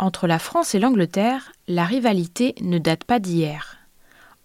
Entre la France et l'Angleterre, la rivalité ne date pas d'hier.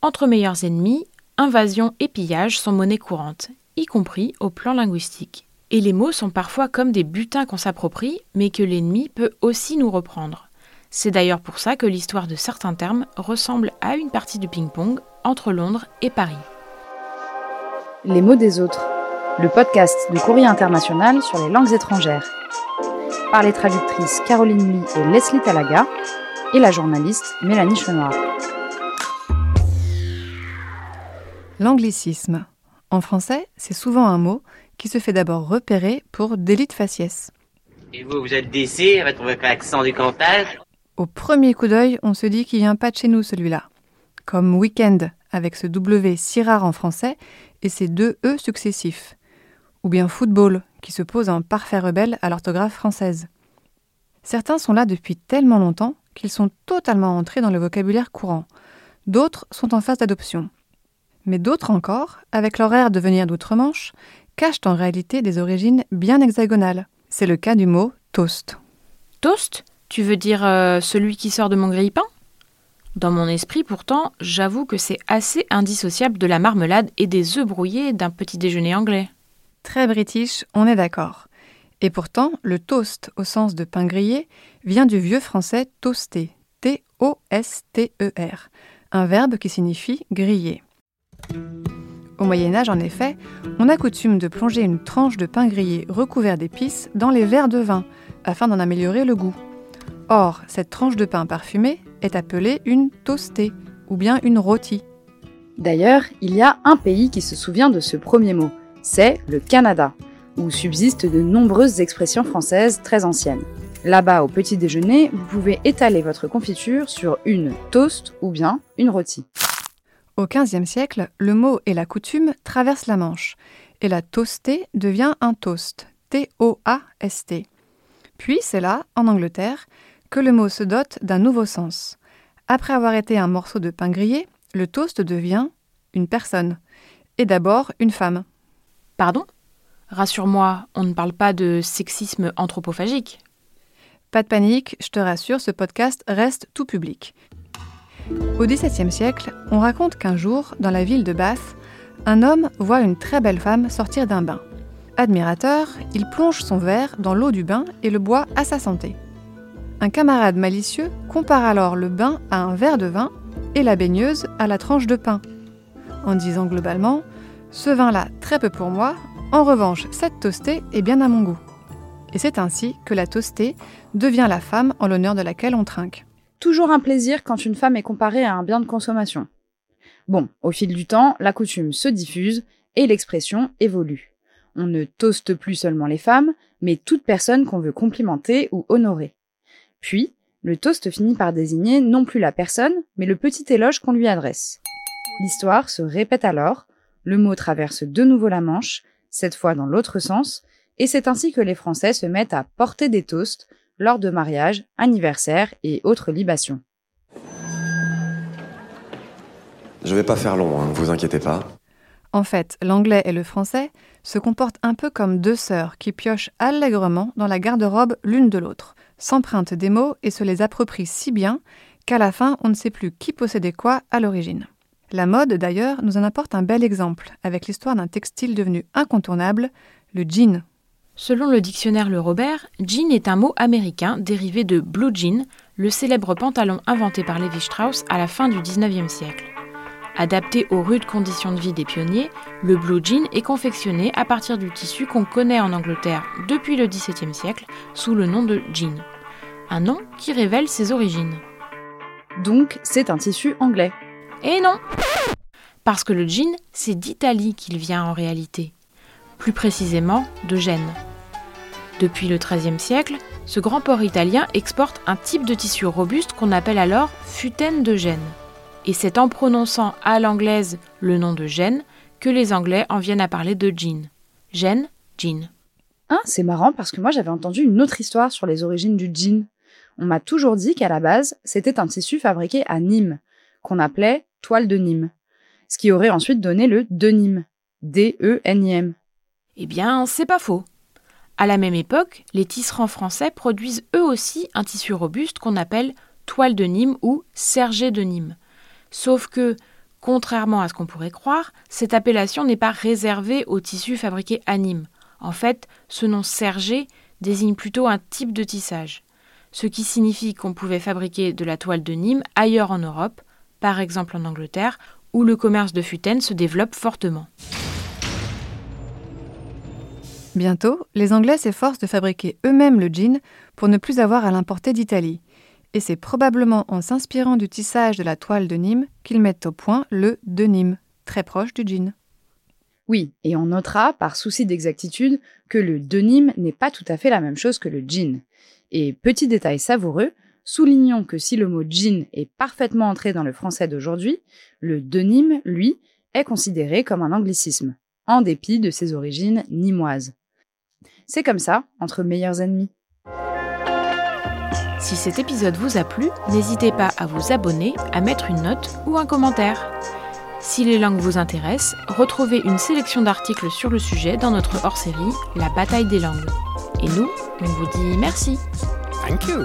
Entre meilleurs ennemis, invasion et pillage sont monnaie courante, y compris au plan linguistique. Et les mots sont parfois comme des butins qu'on s'approprie, mais que l'ennemi peut aussi nous reprendre. C'est d'ailleurs pour ça que l'histoire de certains termes ressemble à une partie de ping-pong entre Londres et Paris. Les mots des autres, le podcast du Courrier international sur les langues étrangères, par les traductrices Caroline Lee et Leslie Talaga et la journaliste Mélanie Chenoir. L'anglicisme. En français, c'est souvent un mot qui se fait d'abord repérer pour délit de faciès. Et vous, vous êtes d'ici, avec votre accent du Cantage? Au premier coup d'œil, on se dit qu'il vient pas de chez nous celui-là. Comme week-end, avec ce W si rare en français et ses deux E successifs. Ou bien football, qui se pose en parfait rebelle à l'orthographe française. Certains sont là depuis tellement longtemps qu'ils sont totalement entrés dans le vocabulaire courant. D'autres sont en phase d'adoption. Mais d'autres encore, avec leur air de venir d'outre-Manche, cachent en réalité des origines bien hexagonales. C'est le cas du mot toast. Toast Tu veux dire euh, celui qui sort de mon grille-pain? Dans mon esprit, pourtant, j'avoue que c'est assez indissociable de la marmelade et des œufs brouillés d'un petit déjeuner anglais. Très british, on est d'accord. Et pourtant, le toast au sens de pain grillé vient du vieux français toaster, T-O-S-T-E-R, un verbe qui signifie griller. Au Moyen Âge, en effet, on a coutume de plonger une tranche de pain grillé recouvert d'épices dans les verres de vin, afin d'en améliorer le goût. Or, cette tranche de pain parfumé est appelée une toastée, ou bien une rôtie. D'ailleurs, il y a un pays qui se souvient de ce premier mot, c'est le Canada, où subsistent de nombreuses expressions françaises très anciennes. Là-bas, au petit déjeuner, vous pouvez étaler votre confiture sur une toast ou bien une rôtie. Au XVe siècle, le mot et la coutume traversent la Manche, et la toastée devient un toast, T-O-A-S-T. Puis c'est là, en Angleterre, que le mot se dote d'un nouveau sens. Après avoir été un morceau de pain grillé, le toast devient une personne, et d'abord une femme. Pardon? Rassure-moi, on ne parle pas de sexisme anthropophagique. Pas de panique, je te rassure, ce podcast reste tout public. Au XVIIe siècle, on raconte qu'un jour, dans la ville de Bath, un homme voit une très belle femme sortir d'un bain. Admirateur, il plonge son verre dans l'eau du bain et le boit à sa santé. Un camarade malicieux compare alors le bain à un verre de vin et la baigneuse à la tranche de pain, en disant globalement Ce vin-là, très peu pour moi, en revanche, cette toastée est bien à mon goût. Et c'est ainsi que la toastée devient la femme en l'honneur de laquelle on trinque. Toujours un plaisir quand une femme est comparée à un bien de consommation. Bon, au fil du temps, la coutume se diffuse et l'expression évolue. On ne toaste plus seulement les femmes, mais toute personne qu'on veut complimenter ou honorer. Puis, le toast finit par désigner non plus la personne, mais le petit éloge qu'on lui adresse. L'histoire se répète alors, le mot traverse de nouveau la Manche, cette fois dans l'autre sens, et c'est ainsi que les Français se mettent à porter des toasts lors de mariages, anniversaires et autres libations. Je vais pas faire long, hein, vous inquiétez pas. En fait, l'anglais et le français se comportent un peu comme deux sœurs qui piochent allègrement dans la garde-robe l'une de l'autre, s'empruntent des mots et se les approprient si bien qu'à la fin on ne sait plus qui possédait quoi à l'origine. La mode, d'ailleurs, nous en apporte un bel exemple, avec l'histoire d'un textile devenu incontournable, le jean. Selon le dictionnaire Le Robert, jean est un mot américain dérivé de blue jean, le célèbre pantalon inventé par Levi Strauss à la fin du XIXe siècle. Adapté aux rudes conditions de vie des pionniers, le blue jean est confectionné à partir du tissu qu'on connaît en Angleterre depuis le XVIIe siècle sous le nom de jean. Un nom qui révèle ses origines. Donc, c'est un tissu anglais. Et non Parce que le jean, c'est d'Italie qu'il vient en réalité. Plus précisément, de Gênes. Depuis le XIIIe siècle, ce grand port italien exporte un type de tissu robuste qu'on appelle alors futaine de Gênes. Et c'est en prononçant à l'anglaise le nom de Gênes que les Anglais en viennent à parler de jean. Gênes, jean. Ah, c'est marrant parce que moi j'avais entendu une autre histoire sur les origines du jean. On m'a toujours dit qu'à la base, c'était un tissu fabriqué à Nîmes, qu'on appelait toile de Nîmes, ce qui aurait ensuite donné le denim, D-E-N-I-M. Eh bien, c'est pas faux. À la même époque, les tisserands français produisent eux aussi un tissu robuste qu'on appelle toile de Nîmes ou sergé de Nîmes. Sauf que, contrairement à ce qu'on pourrait croire, cette appellation n'est pas réservée aux tissus fabriqués à Nîmes. En fait, ce nom sergé désigne plutôt un type de tissage, ce qui signifie qu'on pouvait fabriquer de la toile de Nîmes ailleurs en Europe, par exemple en Angleterre, où le commerce de futaine se développe fortement. Bientôt, les Anglais s'efforcent de fabriquer eux-mêmes le jean pour ne plus avoir à l'importer d'Italie. Et c'est probablement en s'inspirant du tissage de la toile de Nîmes qu'ils mettent au point le de Nîmes, très proche du jean. Oui, et on notera, par souci d'exactitude, que le denim n'est pas tout à fait la même chose que le jean. Et petit détail savoureux, soulignons que si le mot jean est parfaitement entré dans le français d'aujourd'hui, le denim, lui, est considéré comme un anglicisme, en dépit de ses origines nimoises. C'est comme ça, entre meilleurs ennemis. Si cet épisode vous a plu, n'hésitez pas à vous abonner, à mettre une note ou un commentaire. Si les langues vous intéressent, retrouvez une sélection d'articles sur le sujet dans notre hors-série La bataille des langues. Et nous, on vous dit merci. Thank you.